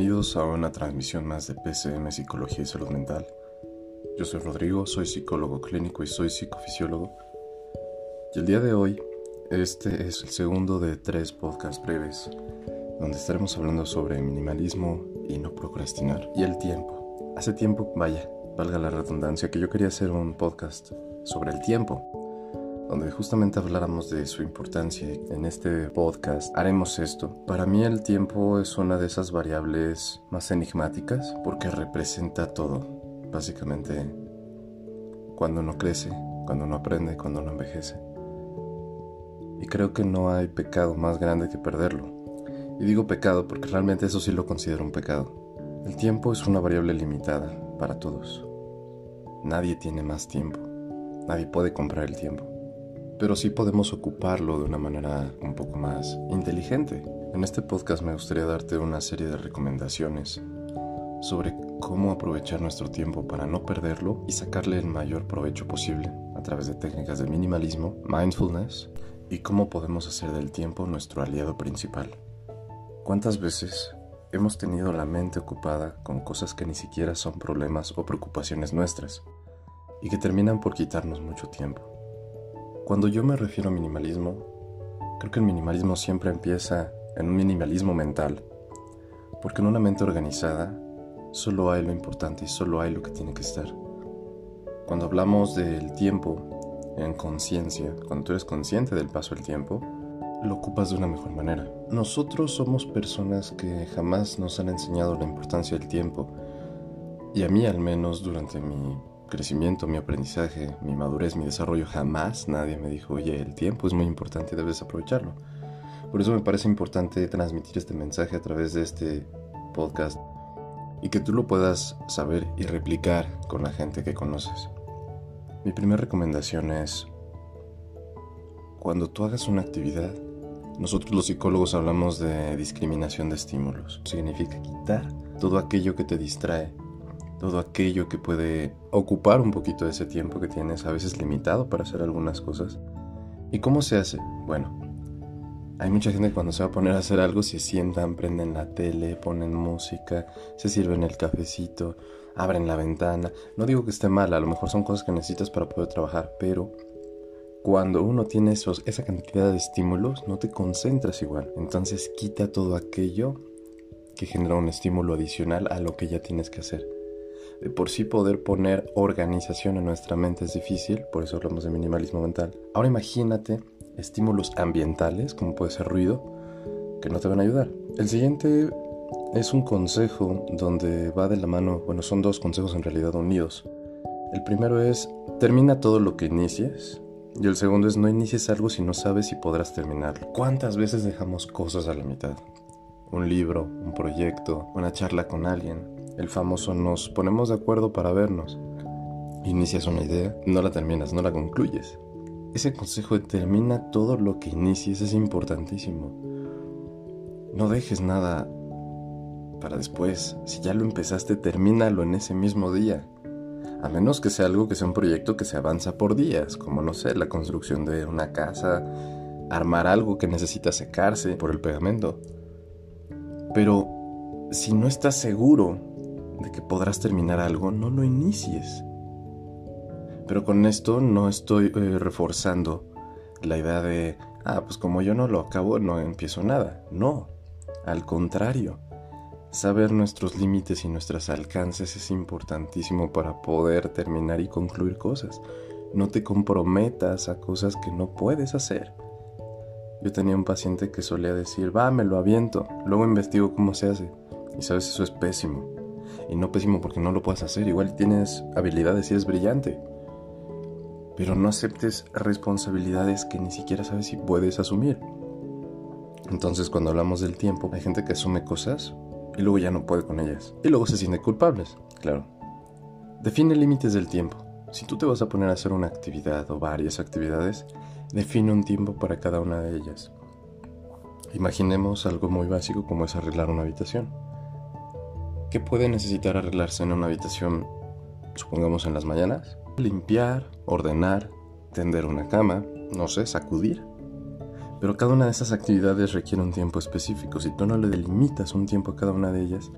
Bienvenidos a una transmisión más de PCM Psicología y Salud Mental. Yo soy Rodrigo, soy psicólogo clínico y soy psicofisiólogo. Y el día de hoy, este es el segundo de tres podcasts breves, donde estaremos hablando sobre minimalismo y no procrastinar. Y el tiempo. Hace tiempo, vaya, valga la redundancia, que yo quería hacer un podcast sobre el tiempo donde justamente habláramos de su importancia. En este podcast haremos esto. Para mí el tiempo es una de esas variables más enigmáticas porque representa todo. Básicamente, cuando uno crece, cuando uno aprende, cuando uno envejece. Y creo que no hay pecado más grande que perderlo. Y digo pecado porque realmente eso sí lo considero un pecado. El tiempo es una variable limitada para todos. Nadie tiene más tiempo. Nadie puede comprar el tiempo pero sí podemos ocuparlo de una manera un poco más inteligente. En este podcast me gustaría darte una serie de recomendaciones sobre cómo aprovechar nuestro tiempo para no perderlo y sacarle el mayor provecho posible a través de técnicas de minimalismo, mindfulness y cómo podemos hacer del tiempo nuestro aliado principal. ¿Cuántas veces hemos tenido la mente ocupada con cosas que ni siquiera son problemas o preocupaciones nuestras y que terminan por quitarnos mucho tiempo? Cuando yo me refiero a minimalismo, creo que el minimalismo siempre empieza en un minimalismo mental, porque en una mente organizada solo hay lo importante y solo hay lo que tiene que estar. Cuando hablamos del tiempo en conciencia, cuando tú eres consciente del paso del tiempo, lo ocupas de una mejor manera. Nosotros somos personas que jamás nos han enseñado la importancia del tiempo, y a mí al menos durante mi crecimiento, mi aprendizaje, mi madurez, mi desarrollo, jamás nadie me dijo, oye, el tiempo es muy importante debes aprovecharlo. Por eso me parece importante transmitir este mensaje a través de este podcast y que tú lo puedas saber y replicar con la gente que conoces. Mi primera recomendación es, cuando tú hagas una actividad, nosotros los psicólogos hablamos de discriminación de estímulos. Significa quitar todo aquello que te distrae todo aquello que puede ocupar un poquito de ese tiempo que tienes a veces limitado para hacer algunas cosas. ¿Y cómo se hace? Bueno, hay mucha gente que cuando se va a poner a hacer algo se sientan, prenden la tele, ponen música, se sirven el cafecito, abren la ventana. No digo que esté mal, a lo mejor son cosas que necesitas para poder trabajar, pero cuando uno tiene esos, esa cantidad de estímulos, no te concentras igual. Entonces quita todo aquello que genera un estímulo adicional a lo que ya tienes que hacer. De por sí poder poner organización en nuestra mente es difícil, por eso hablamos de minimalismo mental. Ahora imagínate estímulos ambientales, como puede ser ruido, que no te van a ayudar. El siguiente es un consejo donde va de la mano, bueno, son dos consejos en realidad unidos. El primero es, termina todo lo que inicies. Y el segundo es, no inicies algo si no sabes si podrás terminarlo. ¿Cuántas veces dejamos cosas a la mitad? Un libro, un proyecto, una charla con alguien, el famoso nos ponemos de acuerdo para vernos. Inicias una idea, no la terminas, no la concluyes. Ese consejo de termina todo lo que inicies es importantísimo. No dejes nada para después. Si ya lo empezaste, termínalo en ese mismo día. A menos que sea algo que sea un proyecto que se avanza por días, como no sé, la construcción de una casa, armar algo que necesita secarse por el pegamento. Pero si no estás seguro de que podrás terminar algo, no lo inicies. Pero con esto no estoy eh, reforzando la idea de, ah, pues como yo no lo acabo, no empiezo nada. No, al contrario. Saber nuestros límites y nuestros alcances es importantísimo para poder terminar y concluir cosas. No te comprometas a cosas que no puedes hacer. Yo tenía un paciente que solía decir, va, me lo aviento, luego investigo cómo se hace. Y sabes, eso es pésimo. Y no pésimo porque no lo puedas hacer. Igual tienes habilidades y eres brillante. Pero no aceptes responsabilidades que ni siquiera sabes si puedes asumir. Entonces cuando hablamos del tiempo, hay gente que asume cosas y luego ya no puede con ellas. Y luego se siente culpables, claro. Define límites del tiempo. Si tú te vas a poner a hacer una actividad o varias actividades, define un tiempo para cada una de ellas. Imaginemos algo muy básico como es arreglar una habitación. ¿Qué puede necesitar arreglarse en una habitación, supongamos en las mañanas? Limpiar, ordenar, tender una cama, no sé, sacudir. Pero cada una de esas actividades requiere un tiempo específico. Si tú no le delimitas un tiempo a cada una de ellas,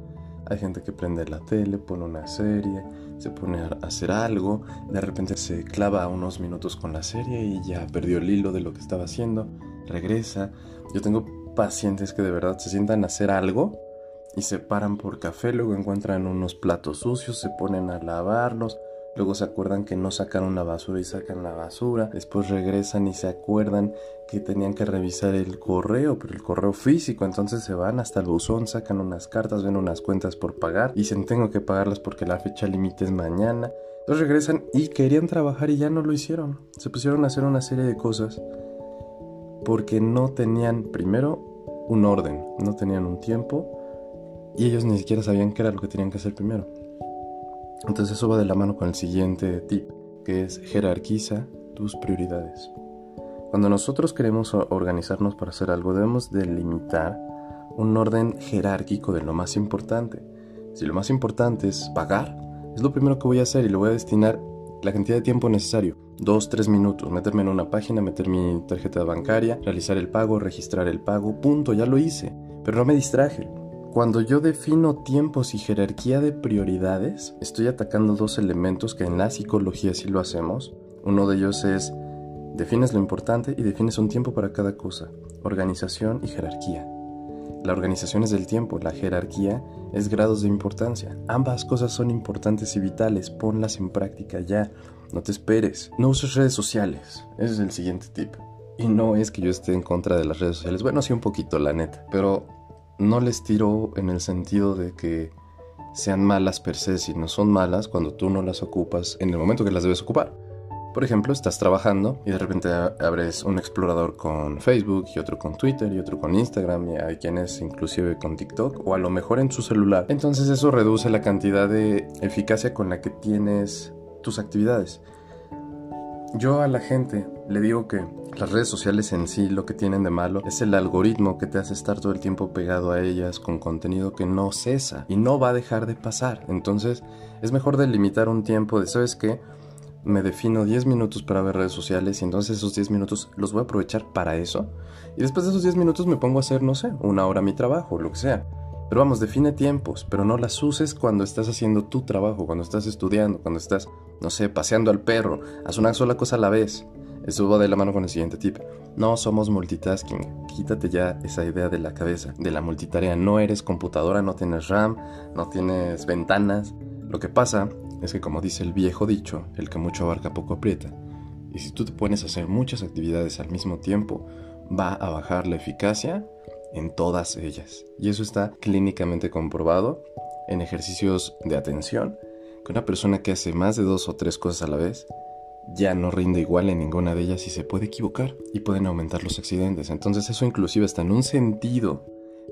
hay gente que prende la tele, pone una serie, se pone a hacer algo, de repente se clava unos minutos con la serie y ya perdió el hilo de lo que estaba haciendo, regresa. Yo tengo pacientes que de verdad se sientan a hacer algo y se paran por café, luego encuentran unos platos sucios, se ponen a lavarlos, luego se acuerdan que no sacaron la basura y sacan la basura, después regresan y se acuerdan que tenían que revisar el correo, pero el correo físico, entonces se van hasta el buzón, sacan unas cartas, ven unas cuentas por pagar, dicen tengo que pagarlas porque la fecha límite es mañana. Entonces regresan y querían trabajar y ya no lo hicieron. Se pusieron a hacer una serie de cosas porque no tenían primero un orden, no tenían un tiempo y ellos ni siquiera sabían qué era lo que tenían que hacer primero. Entonces eso va de la mano con el siguiente tip, que es jerarquiza tus prioridades. Cuando nosotros queremos organizarnos para hacer algo, debemos delimitar un orden jerárquico de lo más importante. Si lo más importante es pagar, es lo primero que voy a hacer y lo voy a destinar la cantidad de tiempo necesario, dos, tres minutos, meterme en una página, meter mi tarjeta bancaria, realizar el pago, registrar el pago, punto, ya lo hice, pero no me distraje. Cuando yo defino tiempos y jerarquía de prioridades, estoy atacando dos elementos que en la psicología sí lo hacemos. Uno de ellos es defines lo importante y defines un tiempo para cada cosa, organización y jerarquía. La organización es del tiempo, la jerarquía es grados de importancia. Ambas cosas son importantes y vitales, ponlas en práctica ya, no te esperes. No uses redes sociales, ese es el siguiente tip. Y no es que yo esté en contra de las redes sociales, bueno, sí un poquito, la neta, pero no les tiro en el sentido de que sean malas per se, sino son malas cuando tú no las ocupas en el momento que las debes ocupar. Por ejemplo, estás trabajando y de repente abres un explorador con Facebook y otro con Twitter y otro con Instagram y hay quienes inclusive con TikTok o a lo mejor en su celular. Entonces eso reduce la cantidad de eficacia con la que tienes tus actividades. Yo a la gente le digo que las redes sociales en sí lo que tienen de malo es el algoritmo que te hace estar todo el tiempo pegado a ellas con contenido que no cesa y no va a dejar de pasar. Entonces es mejor delimitar un tiempo de, ¿sabes qué? Me defino 10 minutos para ver redes sociales y entonces esos 10 minutos los voy a aprovechar para eso. Y después de esos 10 minutos me pongo a hacer, no sé, una hora mi trabajo, lo que sea. Pero vamos, define tiempos, pero no las uses cuando estás haciendo tu trabajo, cuando estás estudiando, cuando estás, no sé, paseando al perro. Haz una sola cosa a la vez. Eso va de la mano con el siguiente tip. No somos multitasking. Quítate ya esa idea de la cabeza, de la multitarea. No eres computadora, no tienes RAM, no tienes ventanas. Lo que pasa es que como dice el viejo dicho, el que mucho abarca poco aprieta. Y si tú te pones a hacer muchas actividades al mismo tiempo, va a bajar la eficacia en todas ellas. Y eso está clínicamente comprobado en ejercicios de atención, que una persona que hace más de dos o tres cosas a la vez ya no rinde igual en ninguna de ellas y se puede equivocar y pueden aumentar los accidentes. Entonces eso inclusive está en un sentido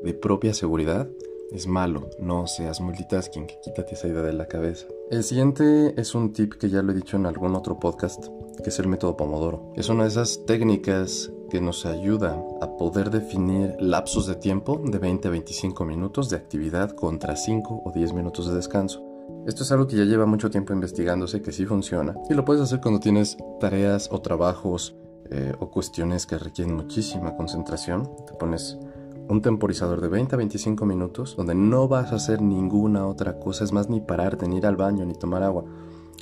de propia seguridad es malo, no seas multitasking, quítate esa idea de la cabeza. El siguiente es un tip que ya lo he dicho en algún otro podcast, que es el método Pomodoro. Es una de esas técnicas que nos ayuda a poder definir lapsos de tiempo de 20 a 25 minutos de actividad contra 5 o 10 minutos de descanso. Esto es algo que ya lleva mucho tiempo investigándose, que sí funciona, y lo puedes hacer cuando tienes tareas o trabajos eh, o cuestiones que requieren muchísima concentración. Te pones un temporizador de 20 a 25 minutos donde no vas a hacer ninguna otra cosa, es más, ni pararte, ni ir al baño, ni tomar agua,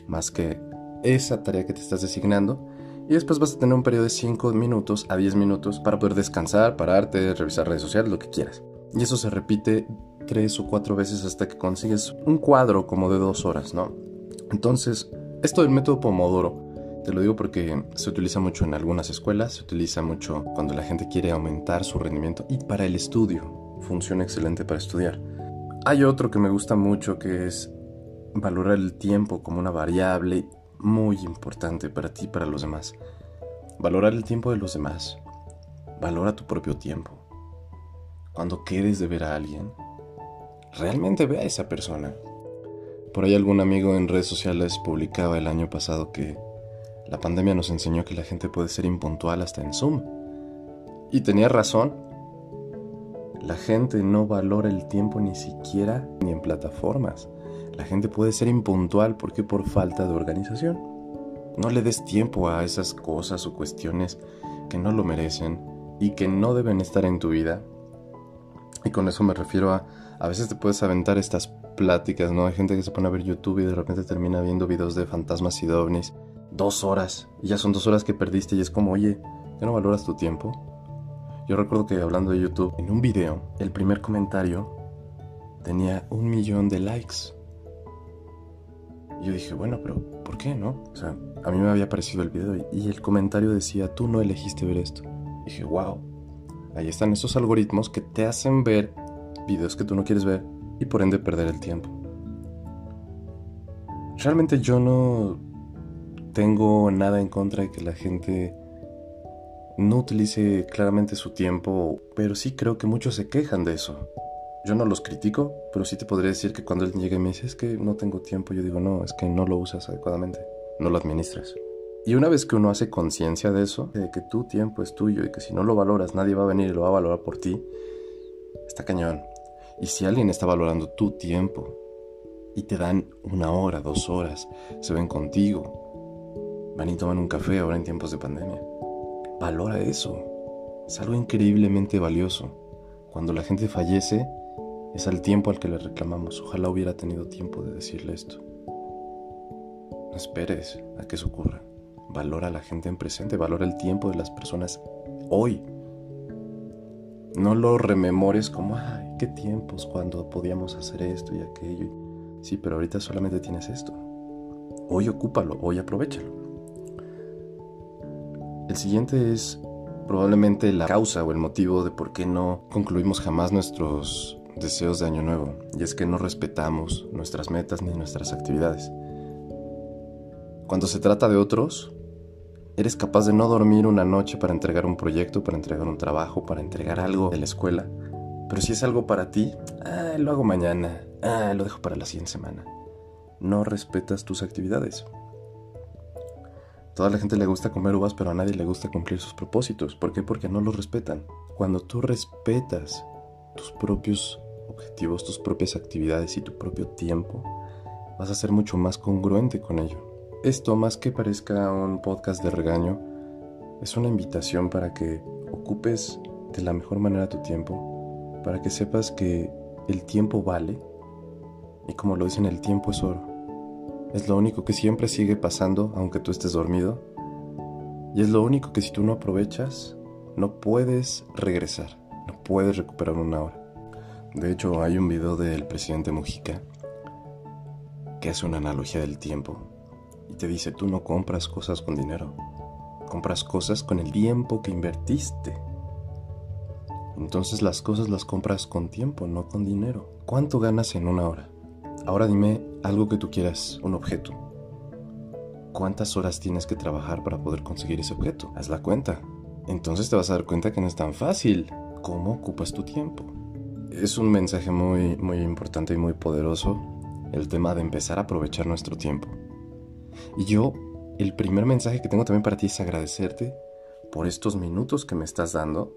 más que esa tarea que te estás designando. Y después vas a tener un periodo de 5 minutos a 10 minutos para poder descansar, pararte, revisar redes sociales, lo que quieras. Y eso se repite tres o cuatro veces hasta que consigues un cuadro como de dos horas, ¿no? Entonces, esto del método Pomodoro, te lo digo porque se utiliza mucho en algunas escuelas, se utiliza mucho cuando la gente quiere aumentar su rendimiento y para el estudio, funciona excelente para estudiar. Hay otro que me gusta mucho que es valorar el tiempo como una variable muy importante para ti y para los demás. Valorar el tiempo de los demás. Valora tu propio tiempo. Cuando quedes de ver a alguien, realmente ve a esa persona. Por ahí algún amigo en redes sociales publicaba el año pasado que la pandemia nos enseñó que la gente puede ser impuntual hasta en Zoom. Y tenía razón. La gente no valora el tiempo ni siquiera ni en plataformas. La gente puede ser impuntual porque por falta de organización. No le des tiempo a esas cosas o cuestiones que no lo merecen y que no deben estar en tu vida. Y con eso me refiero a a veces te puedes aventar estas pláticas, ¿no? Hay gente que se pone a ver YouTube y de repente termina viendo videos de fantasmas y ovnis. Dos horas. Y ya son dos horas que perdiste y es como, oye, ¿ya no valoras tu tiempo? Yo recuerdo que hablando de YouTube, en un video, el primer comentario tenía un millón de likes. Y yo dije, bueno, pero ¿por qué no? O sea, a mí me había parecido el video y el comentario decía, tú no elegiste ver esto. Dije, wow, ahí están esos algoritmos que te hacen ver videos que tú no quieres ver y por ende perder el tiempo. Realmente yo no tengo nada en contra de que la gente no utilice claramente su tiempo, pero sí creo que muchos se quejan de eso. Yo no los critico, pero sí te podría decir que cuando alguien llega y me dice es que no tengo tiempo, yo digo no, es que no lo usas adecuadamente, no lo administras. Y una vez que uno hace conciencia de eso, de que tu tiempo es tuyo y que si no lo valoras nadie va a venir y lo va a valorar por ti, está cañón. Y si alguien está valorando tu tiempo y te dan una hora, dos horas, se ven contigo, van y toman un café ahora en tiempos de pandemia, valora eso. Es algo increíblemente valioso. Cuando la gente fallece, es al tiempo al que le reclamamos. Ojalá hubiera tenido tiempo de decirle esto. No esperes a que eso ocurra. Valora a la gente en presente, valora el tiempo de las personas hoy. No lo rememores como, ay, qué tiempos cuando podíamos hacer esto y aquello. Sí, pero ahorita solamente tienes esto. Hoy ocúpalo, hoy aprovechalo. El siguiente es probablemente la causa o el motivo de por qué no concluimos jamás nuestros deseos de año nuevo. Y es que no respetamos nuestras metas ni nuestras actividades. Cuando se trata de otros, eres capaz de no dormir una noche para entregar un proyecto, para entregar un trabajo, para entregar algo de la escuela pero si es algo para ti, ah, lo hago mañana, ah, lo dejo para la siguiente semana. No respetas tus actividades. Toda la gente le gusta comer uvas, pero a nadie le gusta cumplir sus propósitos. ¿Por qué? Porque no los respetan. Cuando tú respetas tus propios objetivos, tus propias actividades y tu propio tiempo, vas a ser mucho más congruente con ello. Esto, más que parezca un podcast de regaño, es una invitación para que ocupes de la mejor manera tu tiempo para que sepas que el tiempo vale y como lo dicen, el tiempo es oro. Es lo único que siempre sigue pasando aunque tú estés dormido y es lo único que si tú no aprovechas no puedes regresar, no puedes recuperar una hora. De hecho, hay un video del presidente Mujica que hace una analogía del tiempo y te dice, tú no compras cosas con dinero, compras cosas con el tiempo que invertiste entonces las cosas las compras con tiempo, no con dinero. ¿Cuánto ganas en una hora? Ahora dime algo que tú quieras, un objeto. ¿Cuántas horas tienes que trabajar para poder conseguir ese objeto? Haz la cuenta. Entonces te vas a dar cuenta que no es tan fácil. ¿Cómo ocupas tu tiempo? Es un mensaje muy, muy importante y muy poderoso el tema de empezar a aprovechar nuestro tiempo. Y yo, el primer mensaje que tengo también para ti es agradecerte por estos minutos que me estás dando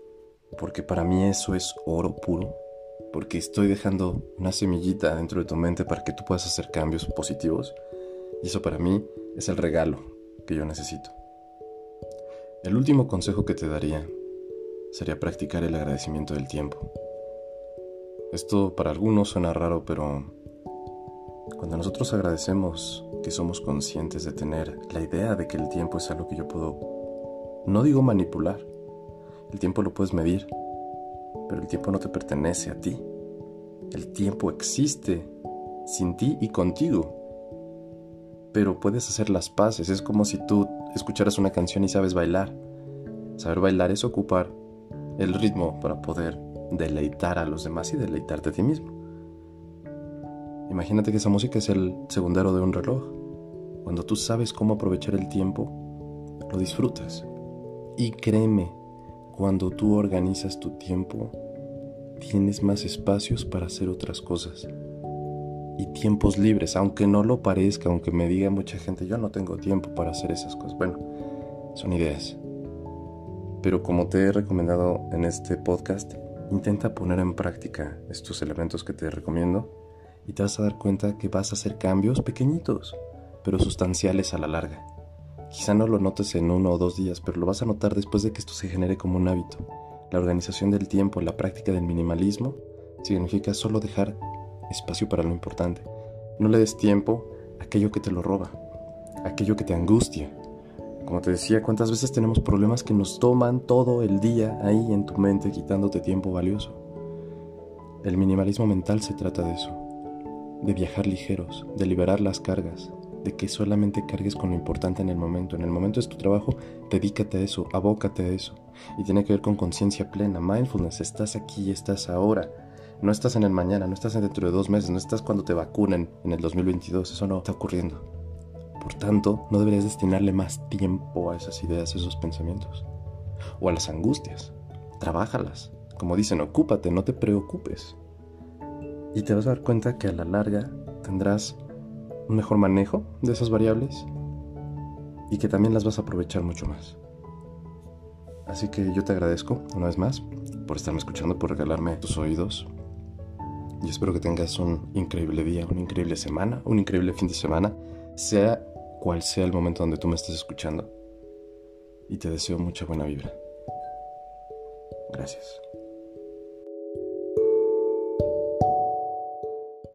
porque para mí eso es oro puro, porque estoy dejando una semillita dentro de tu mente para que tú puedas hacer cambios positivos, y eso para mí es el regalo que yo necesito. El último consejo que te daría sería practicar el agradecimiento del tiempo. Esto para algunos suena raro, pero cuando nosotros agradecemos que somos conscientes de tener la idea de que el tiempo es algo que yo puedo, no digo manipular, el tiempo lo puedes medir, pero el tiempo no te pertenece a ti. El tiempo existe sin ti y contigo. Pero puedes hacer las paces. Es como si tú escucharas una canción y sabes bailar. Saber bailar es ocupar el ritmo para poder deleitar a los demás y deleitarte a ti mismo. Imagínate que esa música es el segundero de un reloj. Cuando tú sabes cómo aprovechar el tiempo, lo disfrutas. Y créeme, cuando tú organizas tu tiempo, tienes más espacios para hacer otras cosas. Y tiempos libres, aunque no lo parezca, aunque me diga mucha gente, yo no tengo tiempo para hacer esas cosas. Bueno, son ideas. Pero como te he recomendado en este podcast, intenta poner en práctica estos elementos que te recomiendo y te vas a dar cuenta que vas a hacer cambios pequeñitos, pero sustanciales a la larga. Quizá no lo notes en uno o dos días, pero lo vas a notar después de que esto se genere como un hábito. La organización del tiempo, la práctica del minimalismo, significa solo dejar espacio para lo importante. No le des tiempo a aquello que te lo roba, a aquello que te angustia. Como te decía, ¿cuántas veces tenemos problemas que nos toman todo el día ahí en tu mente quitándote tiempo valioso? El minimalismo mental se trata de eso, de viajar ligeros, de liberar las cargas, de que solamente cargues con lo importante en el momento. En el momento es tu trabajo, dedícate a eso, abócate a eso. Y tiene que ver con conciencia plena, mindfulness, estás aquí, estás ahora. No estás en el mañana, no estás dentro de dos meses, no estás cuando te vacunen en el 2022, eso no está ocurriendo. Por tanto, no deberías destinarle más tiempo a esas ideas, a esos pensamientos. O a las angustias. Trabájalas. Como dicen, ocúpate, no te preocupes. Y te vas a dar cuenta que a la larga tendrás un mejor manejo de esas variables y que también las vas a aprovechar mucho más. Así que yo te agradezco una vez más por estarme escuchando, por regalarme tus oídos. Y espero que tengas un increíble día, una increíble semana, un increíble fin de semana, sea cual sea el momento donde tú me estés escuchando. Y te deseo mucha buena vibra. Gracias.